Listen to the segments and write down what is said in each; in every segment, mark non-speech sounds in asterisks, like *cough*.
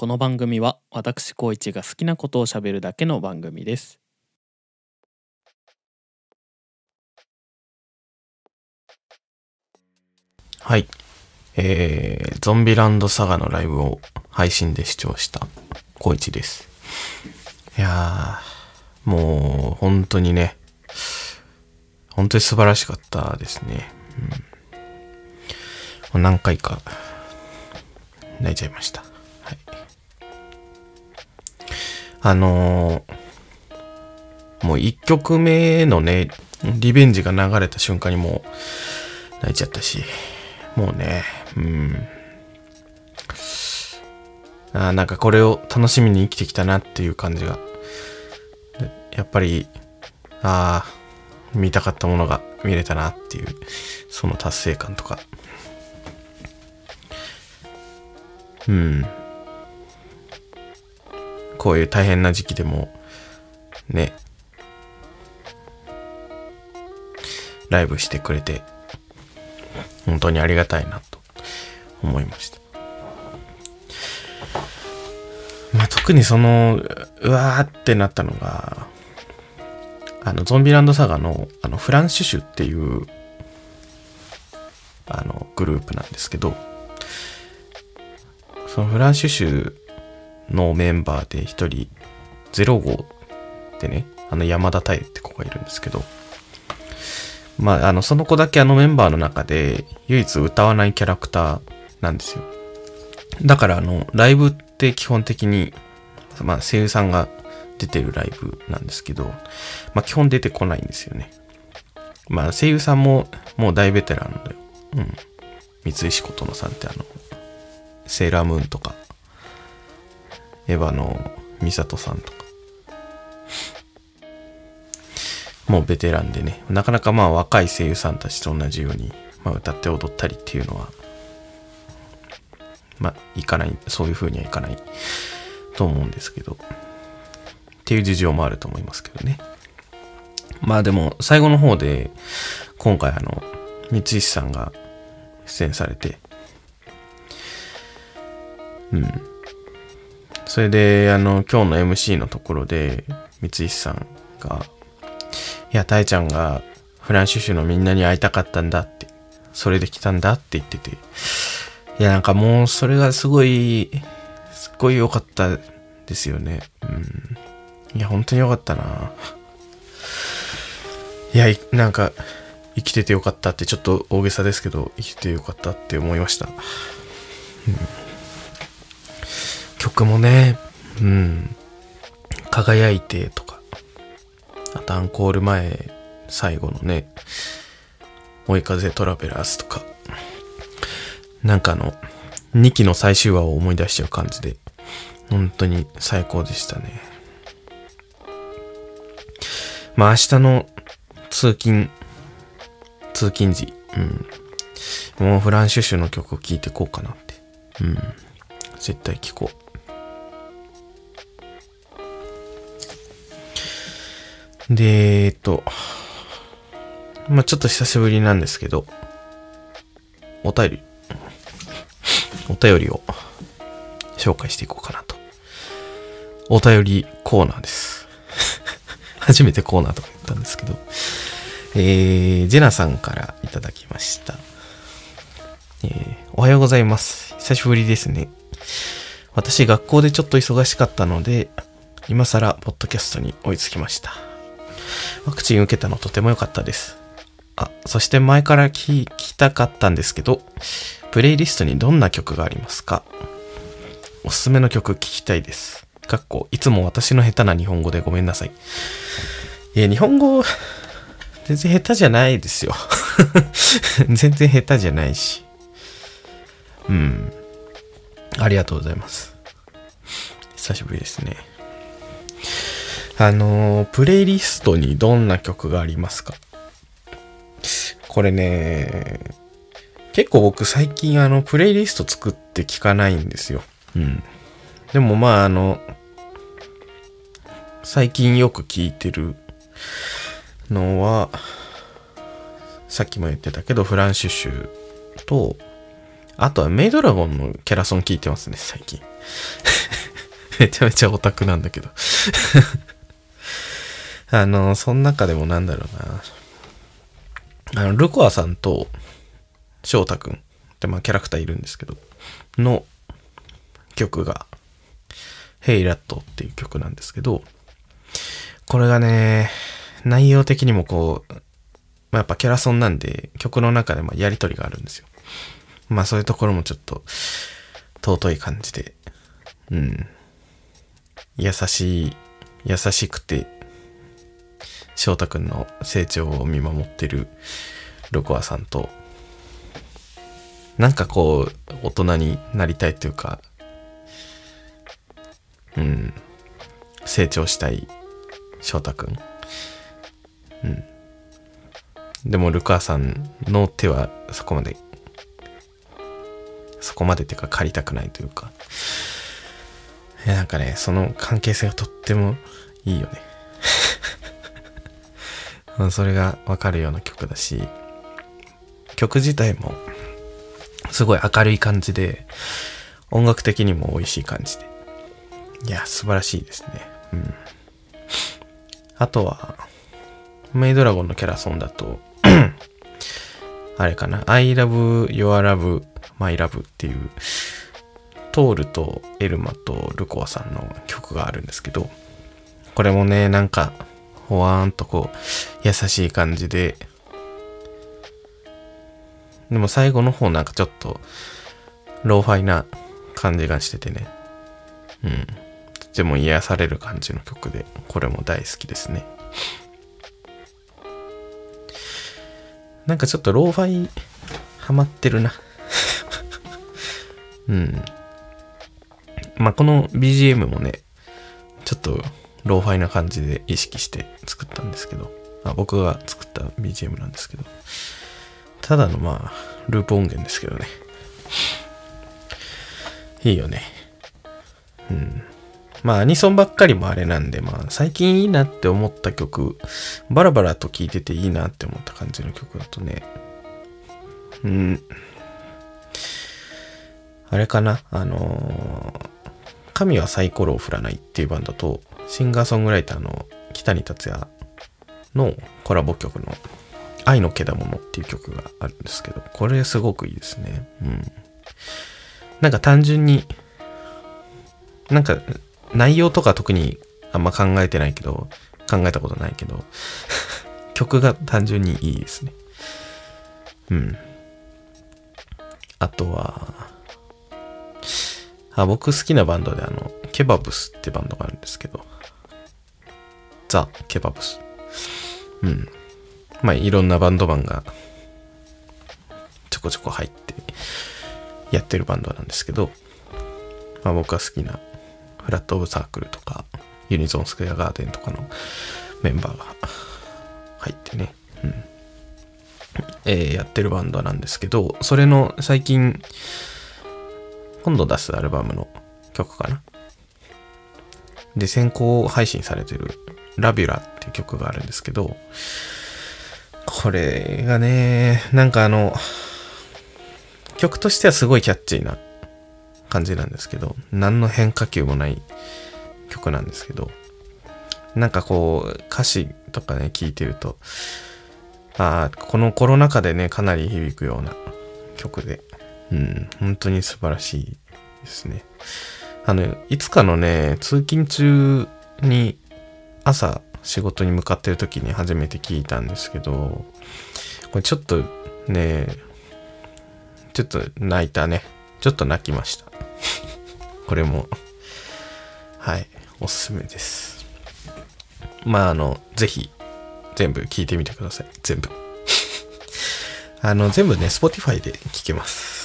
この番組は私高一が好きなことをしゃべるだけの番組ですはい。えー、ゾンビランドサガのライブを配信で視聴した、コイチです。いやー、もう、本当にね、本当に素晴らしかったですね。うん、もう何回か、泣いちゃいました。あのー、もう一曲目のね、リベンジが流れた瞬間にもう、泣いちゃったし、もうね、うん。あなんかこれを楽しみに生きてきたなっていう感じが。やっぱり、ああ、見たかったものが見れたなっていう、その達成感とか。うん。こういう大変な時期でも、ね、ライブしてくれて、本当にありがたいなと思いました。まあ、特にその、うわーってなったのが、あの、ゾンビランドサガの、あの、フランシュシュっていう、あの、グループなんですけど、そのフランシュシュのメンバーで一人、ゼロ号ってね、あの山田太夫って子がいるんですけど、まあ、あの、その子だけあのメンバーの中で唯一歌わないキャラクターなんですよ。だからあの、ライブって基本的に、まあ、声優さんが出てるライブなんですけど、まあ、基本出てこないんですよね。まあ、声優さんももう大ベテランだよ。うん。三石琴乃さんってあの、セーラームーンとか、エヴァのミサトさんとか、もうベテランでね、なかなかまあ若い声優さんたちと同じように、まあ、歌って踊ったりっていうのは、まあ、いかない、そういう風にはいかないと思うんですけど、っていう事情もあると思いますけどね。まあでも、最後の方で、今回あの、三石さんが出演されて、うん。それで、あの、今日の MC のところで、三石さんが、いや、たえちゃんがフランシュシュのみんなに会いたかったんだって、それで来たんだって言ってて、いや、なんかもうそれがすごい、すっごい良かったですよね。うん。いや、本当に良かったな。いや、なんか、生きててよかったってちょっと大げさですけど、生きててよかったって思いました。うん曲もね、うん、輝いてとか、あとアンコール前、最後のね、追い風トラベラーズとか、なんかあの、2期の最終話を思い出しちゃう感じで、本当に最高でしたね。まあ明日の通勤、通勤時、うん。もうフランシュシュの曲を聴いてこうかなって。うん。絶対聴こう。で、えっと、まあちょっと久しぶりなんですけど、お便り、お便りを紹介していこうかなと。お便りコーナーです。*laughs* 初めてコーナーとか言ったんですけど、えー、ジェナさんからいただきました。えー、おはようございます。久しぶりですね。私、学校でちょっと忙しかったので、今更、ポッドキャストに追いつきました。ワクチン受けたのとても良かったです。あ、そして前から聞きたかったんですけど、プレイリストにどんな曲がありますか？おすすめの曲聞きたいです。かっこ、いつも私の下手な日本語でごめんなさい。いや、日本語、全然下手じゃないですよ。*laughs* 全然下手じゃないし。うん。ありがとうございます。久しぶりですね。あのー、プレイリストにどんな曲がありますか？これね、結構僕最近あの、プレイリスト作って聞かないんですよ。うん。でもまああの、最近よく聞いてるのは、さっきも言ってたけど、フランシュシュと、あとはメイドラゴンのキャラソン聞いてますね、最近。*laughs* めちゃめちゃオタクなんだけど。あの、その中でもなんだろうな。あの、ルコアさんと翔太くんってまあキャラクターいるんですけど、の曲が、Hey Rat っていう曲なんですけど、これがね、内容的にもこう、まあ、やっぱキャラソンなんで曲の中でまあやりとりがあるんですよ。まあそういうところもちょっと尊い感じで、うん。優しい、優しくて、翔太くんの成長を見守ってるロコアさんと、なんかこう、大人になりたいというか、うん、成長したい翔太くん。うん。でも、ルカーさんの手はそこまで、そこまでてか借りたくないというか、えなんかね、その関係性がとってもいいよね。それがわかるような曲だし、曲自体もすごい明るい感じで、音楽的にも美味しい感じで。いや、素晴らしいですね。うん。あとは、メイドラゴンのキャラソンだとあれかな、I love your love, my love っていう、トールとエルマとルコアさんの曲があるんですけど、これもね、なんか、ほわーんとこう、優しい感じで、でも最後の方なんかちょっと、ローファイな感じがしててね。うん。とても癒される感じの曲で、これも大好きですね。なんかちょっとローファイハマってるな *laughs* うん。まあ、この BGM もね、ちょっとローファイな感じで意識して作ったんですけど、あ僕が作った BGM なんですけど、ただのまあ、ループ音源ですけどね。いいよね。うん。まあ、アニソンばっかりもあれなんで、まあ、最近いいなって思った曲、バラバラと聴いてていいなって思った感じの曲だとね、うん。あれかな？あのー、神はサイコロを振らないっていうバンドと、シンガーソングライターの北に達也のコラボ曲の愛のけだものっていう曲があるんですけど、これすごくいいですね。うん。なんか単純に、なんか内容とか特にあんま考えてないけど、考えたことないけど、*laughs* 曲が単純にいいですね。うん。あとは、あ、僕好きなバンドであの、ケバブスってバンドがあるんですけど、ザ・ケバブス。うん。まあ、いろんなバンドマンがちょこちょこ入ってやってるバンドなんですけど、まあ、僕が好きなフラットオブサークルとかユニゾンスクエアガーデンとかのメンバーが入ってね、うんえー、やってるバンドなんですけど、それの最近今度出すアルバムの曲かな。で、先行配信されてるラビュラっていう曲があるんですけど、これがね、なんかあの、曲としてはすごいキャッチーな感じなんですけど、何の変化球もない曲なんですけど、なんかこう、歌詞とかね、聞いてると、ああ、このコロナ禍でね、かなり響くような曲で、うん、本当に素晴らしいですね。あの、いつかのね、通勤中に朝仕事に向かってる時に初めて聞いたんですけど、これちょっとね、ちょっと泣いたね。ちょっと泣きました。*laughs* これも、はい、おすすめです。まあ、あの、ぜひ、全部聞いてみてください。全部。*laughs* あの、全部ね、Spotify で聞けます。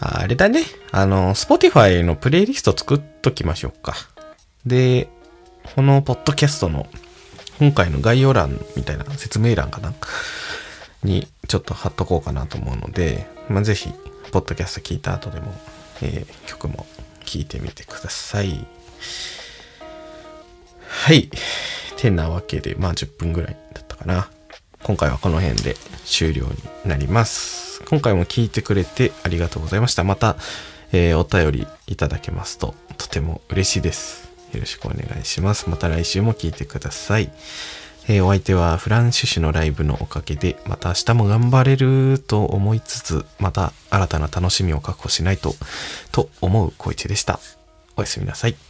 あれだね。あの、Spotify のプレイリスト作っときましょうか。で、このポッドキャストの今回の概要欄みたいな説明欄かな？にちょっと貼っとこうかなと思うので、まあ、ぜひ、ポッドキャスト聞いた後でも、えー、曲も聴いてみてください。はい。てなわけで、まあ10分ぐらいだったかな。今回はこの辺で終了になります。今回も聞いてくれてありがとうございました。また、えー、お便りいただけますととても嬉しいです。よろしくお願いします。また来週も聞いてください。えーお相手はフランシュシュのライブのおかげで、また明日も頑張れると思いつつ、また新たな楽しみを確保しないと、と思う小一でした。おやすみなさい。